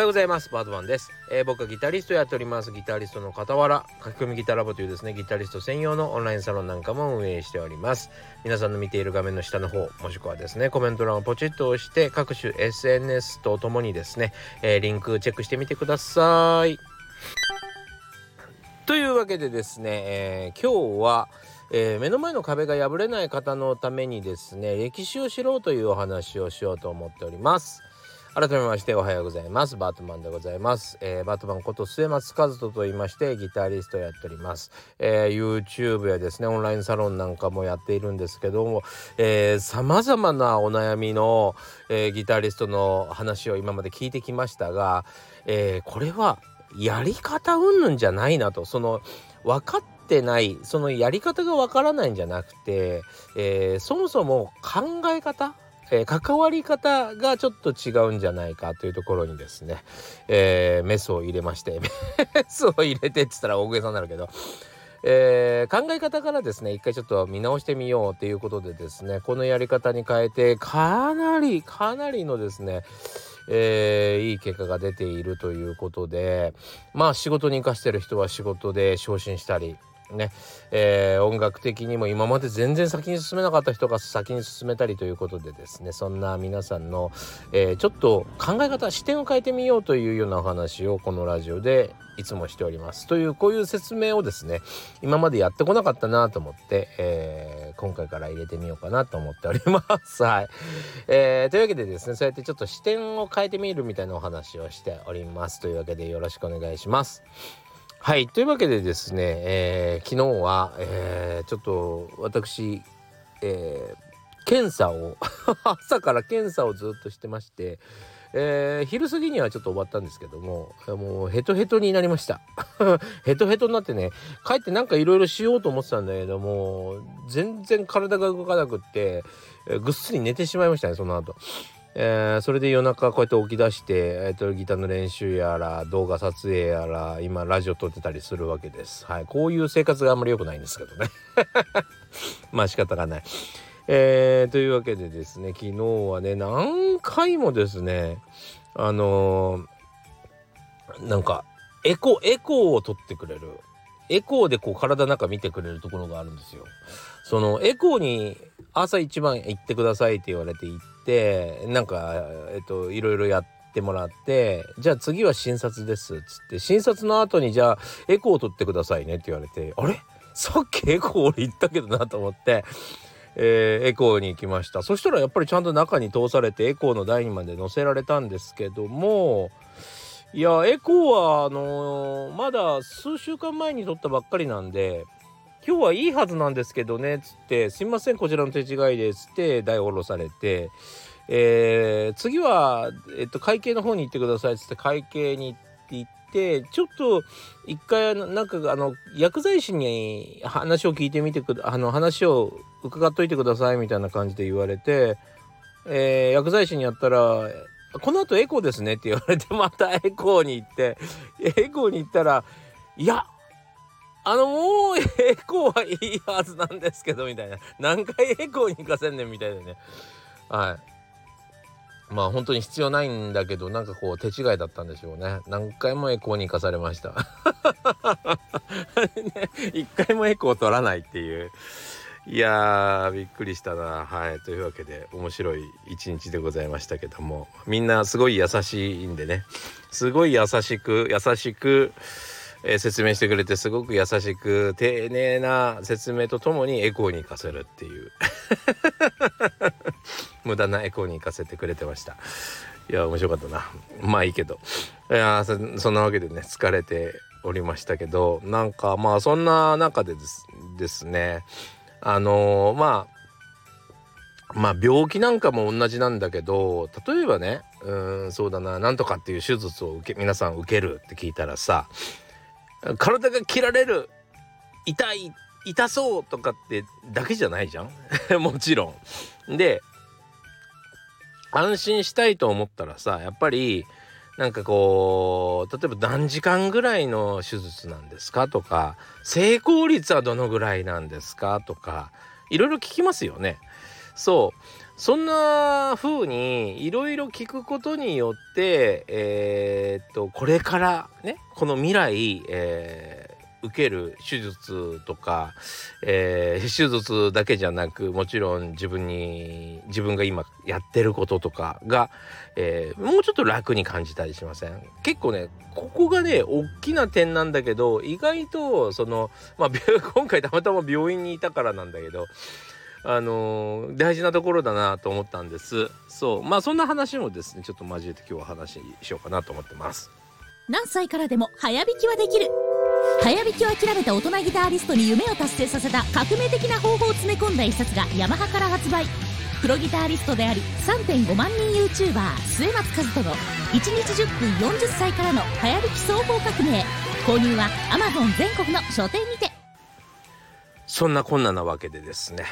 はようございます。バードマンです、えー、僕はギタリストやっております。ギタリストの傍ら書き込みギタラボというですねギタリスト専用のオンラインサロンなんかも運営しております。皆さんの見ている画面の下の方もしくはですねコメント欄をポチッと押して各種 SNS とともにですね、えー、リンクチェックしてみてください。というわけでですね、えー、今日はえー、目の前の壁が破れない方のためにですね歴史を知ろうというお話をしようと思っております。改めましておはようございます。バートマンでございます、えー、バートマンこと末松和人と言いましてギタリストやっております、えー、YouTube やですねオンラインサロンなんかもやっているんですけどもさまざまなお悩みの、えー、ギタリストの話を今まで聞いてきましたが、えこれはやり方うんぬんじゃないなと。その分かってないそのやり方が分からないんじゃなくて、えー、そもそも考え方えー、関わり方がちょっと違うんじゃないかというところにですね、えー、メスを入れまして メスを入れてって言ったら大げさになるけど、えー、考え方からですね一回ちょっと見直してみようということでですねこのやり方に変えてかなりかなりのですねえー、いい結果が出ているということでまあ仕事に生かしてる人は仕事で昇進したりね、えー、音楽的にも今まで全然先に進めなかった人が先に進めたりということでですね。そんな皆さんの、えー、ちょっと考え方視点を変えてみようというようなお話をこのラジオでいつもしております。というこういう説明をですね今までやってこなかったなと思って、えー、今回から入れてみようかなと思っております。はい、えー、というわけでですねそうやってちょっと視点を変えてみるみたいなお話をしております。というわけでよろしくお願いします。はい。というわけでですね、えー、昨日は、えー、ちょっと私、えー、検査を 朝から検査をずっとしてまして、えー、昼過ぎにはちょっと終わったんですけども、もうヘトヘトになりました。ヘトヘトになってね、帰ってなんかいろいろしようと思ってたんだけども、全然体が動かなくって、え、ぐっすり寝てしまいましたね、その後。えー、それで夜中こうやって起き出して、えーと、ギターの練習やら動画撮影やら今ラジオ撮ってたりするわけです。はい、こういう生活があんまり良くないんですけどね。まあ仕方がない。えー、というわけでですね昨日はね何回もですねあのー、なんかエコエコーを取ってくれるエコーでこう体の中見てくれるところがあるんですよ。そのエコーに朝一番行ってくださいって言われて行ってなんかえっといろいろやってもらってじゃあ次は診察ですっつって診察の後にじゃあエコーを取ってくださいねって言われてあれ？さっきエコー俺行ったけどなと思って。えー、エコーに行きましたそしたらやっぱりちゃんと中に通されてエコーの台にまで乗せられたんですけどもいやエコーはあのー、まだ数週間前に撮ったばっかりなんで今日はいいはずなんですけどね」つって「すいませんこちらの手違いです」って台を下ろされて、えー、次は、えっと、会計の方に行ってくださいつって会計に行ってちょっと一回なんかあの薬剤師に話を聞いてみてくあの話を伺っといてくださいみたいな感じで言われて、えー、薬剤師にやったら「この後エコーですね」って言われてまたエコーに行ってエコーに行ったら「いやあのもうエコーはいいはずなんですけどみたいな。何回エコーに行かせんねんみたいでね。はい。まあ本当に必要ないんだけどなんかこう手違いだったんでしょうね。何回もエコーに行かされました。ね、一回もエコー取らないっていう。いやーびっくりしたな。はい。というわけで面白い一日でございましたけども。みんなすごい優しいんでね。すごい優しく優しくえー、説明してくれてすごく優しく丁寧な説明とともにエコーに行かせるっていう。無駄なエコーに行かせてくれてました。いや面白かったな。まあいいけど。いやそんなわけでね疲れておりましたけどなんかまあそんな中でですね。あのー、まあまあ病気なんかも同じなんだけど例えばねうんそうだななんとかっていう手術を受け皆さん受けるって聞いたらさ体が切られる痛い痛そうとかってだけじゃないじゃん？もちろん。で安心したいと思ったらさやっぱりなんかこう例えば何時間ぐらいの手術なんですかとか成功率はどのぐらいなんですかとかいろいろ聞きますよね。そうそんな風にいろいろ聞くことによって、えー、っとこれからねこの未来、えー、受ける手術とか、えー、手術だけじゃなくもちろん自分に自分が今やってることとかが、えー、もうちょっと楽に感じたりしません？結構ねここがね大きな点なんだけど意外とそのまあ 今回たまたま病院にいたからなんだけどあのー、大事なところだなと思ったんです。そう。まあそんな話もですねちょっと交えて今日は話しようかなと思ってます。何歳からでも早弾きはできる。早弾きを諦めた大人ギタリストに夢を達成させた革命的な方法を詰め込んだ一冊がヤマハから発売。プロギタリストであり3.5万人 YouTuber 末松和人の1日10分40歳からの早弾き総合革命。購入は Amazon 全国の書店にて。そんなこんななわけでですね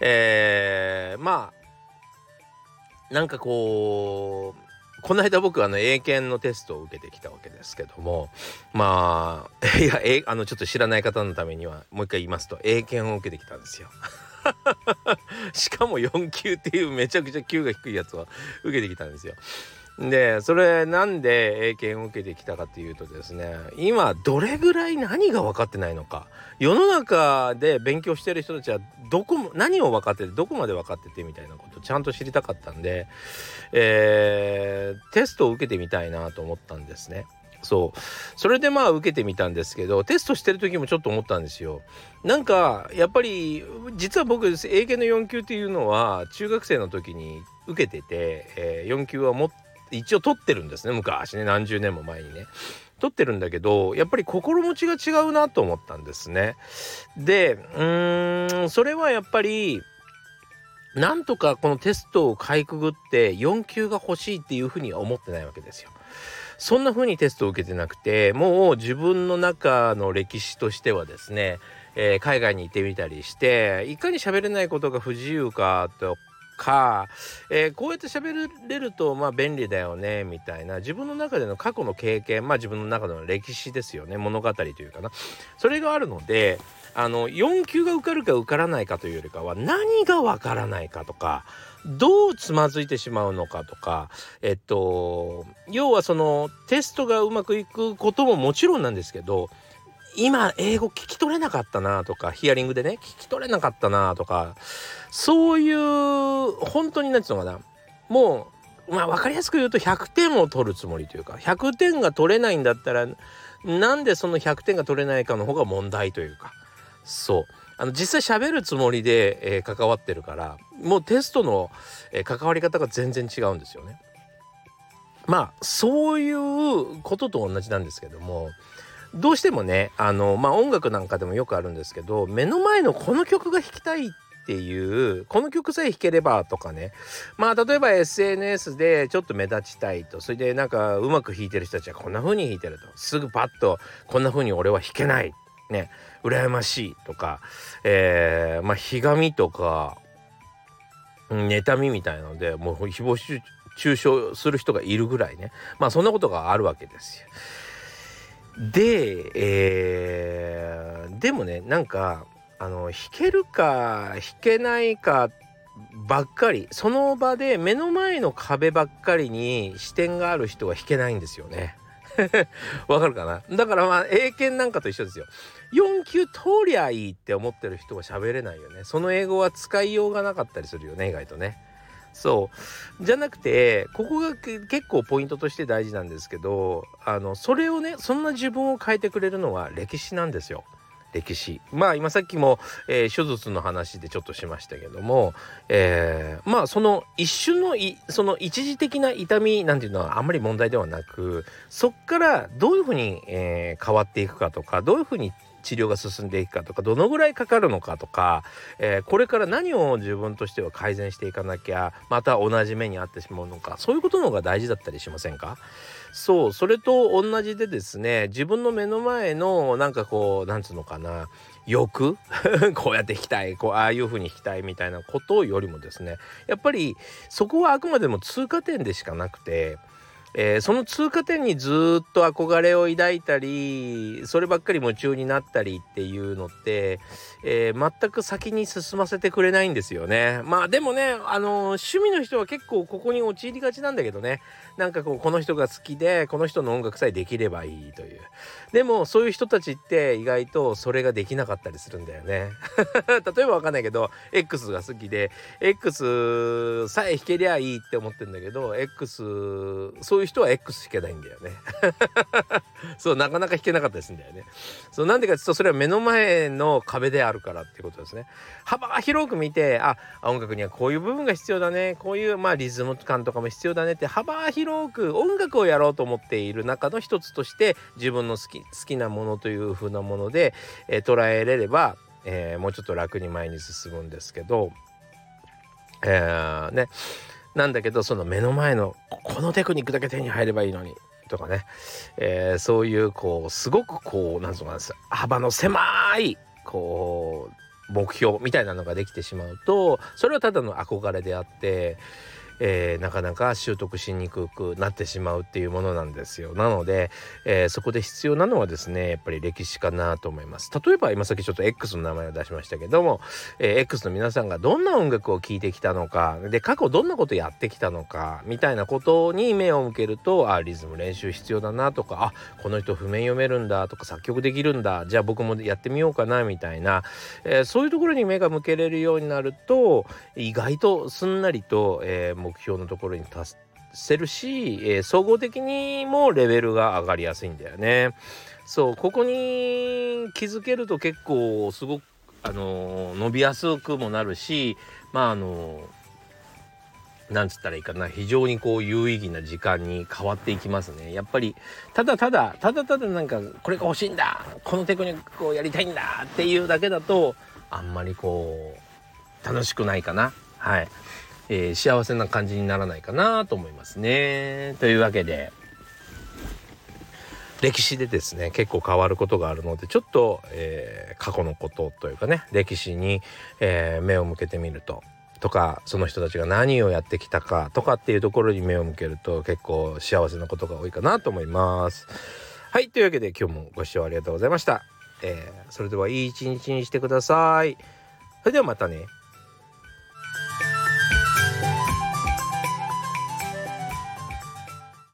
えー、まあなんかこうこの間僕あの英検のテストを受けてきたわけですけどもまあ いやえあのちょっと知らない方のためにはもう一回言いますと英検を受けてきたんですよ。しかも4級っていうめちゃくちゃ級が低いやつを受けてきたんですよ。でそれなんで英検を受けてきたかっていうとですね今どれぐらい何が分かってないのか。世の中で勉強してる人たちはどこも何を分かっててどこまで分かっててみたいなことちゃんと知りたかったんで、えー、テストを受けてみたいなと思ったんですね。そう。それでまあ受けてみたんですけどテストしてる時もちょっと思ったんですよ。なんかやっぱり実は僕英検の4級っていうのは中学生の時に受けてて、えー、4級は持って一応取ってるんですね昔ね。何十年も前にね。取ってるんだけどやっぱり心持ちが違うなと思ったんですね。でうーんそれはやっぱりなんとかこのテストをかいくぐって4級が欲しいっていうふうには思ってないわけですよ。そんな風にテストを受けてなくてもう自分の中の歴史としてはですね、えー、海外に行ってみたりしていかに喋れないことが不自由かとか、えー、こうやって喋れるとまあ便利だよねみたいな自分の中での過去の経験まあ自分の中での歴史ですよね物語というかな。それがあるのであの4級が受かるか受からないかというよりかは何がわからないかとかどうつまずいてしまうのかとかえっと要はそのテストがうまくいくことももちろんなんですけど今英語聞き取れなかったなとかヒアリングでね聞き取れなかったなとかそういう本当に何て言うのかな。もうまあ分かりやすく言うと100点を取るつもりというか100点が取れないんだったらなんでその100点が取れないかの方が問題というか。そう。あの実際喋るつもりで、えー、関わってるからもうテストの、えー、関わり方が全然違うんですよね。まあそういうことと同じなんですけどもどうしてもねあのまあ音楽なんかでもよくあるんですけど目の前のこの曲が弾きたいっていうこの曲さえ弾ければとかね。まあ例えば SNS でちょっと目立ちたいと。それでなんかうまく弾いてる人たちはこんな風に弾いてると。すぐパッとこんな風に俺は弾けない。ね。羨ましいとか。えー、まあひがみとか妬みみたいなのでもう誹謗中傷する人がいるぐらいね。まあそんなことがあるわけですよ。で、えー、でもねなんかあの弾けるか弾けないかばっかりその場で目の前の壁ばっかりに視点がある人は弾けないんですよね。わかるかな？だからまあ英検なんかと一緒ですよ。4級通りゃいいって思ってる人は喋れないよね。その英語は使いようがなかったりするよね意外とね。そうじゃなくてここが結構ポイントとして大事なんですけどあのそれをねそんな自分を変えてくれるのは歴史なんですよ。歴史まあ今さっきも、えー、手術の話でちょっとしましたけども、えー、まあその一瞬のいその一時的な痛みなんていうのはあんまり問題ではなくそっからどういうふうに、えー、変わっていくかとかどういうふうに治療が進んでいくかとかどのぐらいかかるのかとか、えー、これから何を自分としては改善していかなきゃまた同じ目に遭ってしまうのかそういうことの方が大事だったりしませんか？そうそれと同じでですね自分の目の前のなんかこうなんつうのかな欲？こうやって弾きたいこうああいう風に弾きたいみたいなことよりもですねやっぱりそこはあくまでも通過点でしかなくてえー、その通過点にずっと憧れを抱いたりそればっかり夢中になったりっていうのって、えー、全く先に進ませてくれないんですよね。まあでもね、あのー、趣味の人は結構ここに陥りがちなんだけどねなんかこうこの人が好きでこの人の音楽さえできればいいというでもそういう人たちって意外とそれができなかったりするんだよね。例えばわかんないけど X が好きで X さえ弾けりゃいいって思ってんだけど X そういう人は X 弾けないんだよね。そうなかなか弾けなかったりするんだよね。そうなんでかっていうとそれは目の前の壁であるからっていうことですね。幅広く見てあ音楽にはこういう部分が必要だねこういうまあリズム感とかも必要だねって幅広く音楽をやろうと思っている中の一つとして自分の好き好きなものという風なもので、えー、捉えれれば、えー、もうちょっと楽に前に進むんですけど、えー、ね。なんだけどその目の前のこのテクニックだけ手に入ればいいのにとかね、えー、そういうこうすごくこうなんつうのかな幅の狭いこう目標みたいなのができてしまうとそれはただの憧れであってえー、なかなか習得しにくくなってしまうっていうものなんですよ。なので、えー、そこで必要なのはですねやっぱり歴史かなと思います。例えば今さっきちょっと X の名前を出しましたけども、えー、X の皆さんがどんな音楽を聴いてきたのかで過去どんなことやってきたのかみたいなことに目を向けるとあリズム練習必要だなとかあこの人譜面読めるんだとか作曲できるんだじゃあ僕もやってみようかなみたいな、えそういうところに目が向けれるようになると意外とすんなりと、えー、目標のところに達せるし、えー、総合的にもレベルが上がりやすいんだよね。そうここに気づけると結構すごくあの、伸びやすくもなるしまああのー、なんつったらいいかな。非常にこう有意義な時間に変わっていきますね。やっぱりただただただただなんかこれが欲しいんだ。このテクニックをやりたいんだ。っていうだけだとあんまりこう楽しくないかな。はい。えー、幸せな感じにならないかなと思いますね。というわけで歴史でですね結構変わることがあるのでちょっと、えー、過去のことというかね歴史に、えー、目を向けてみるととかその人たちが何をやってきたかとかっていうところに目を向けると結構幸せなことが多いかなと思います。はいというわけで今日もご視聴ありがとうございました。えー、それではいい一日にしてください。それではまたね。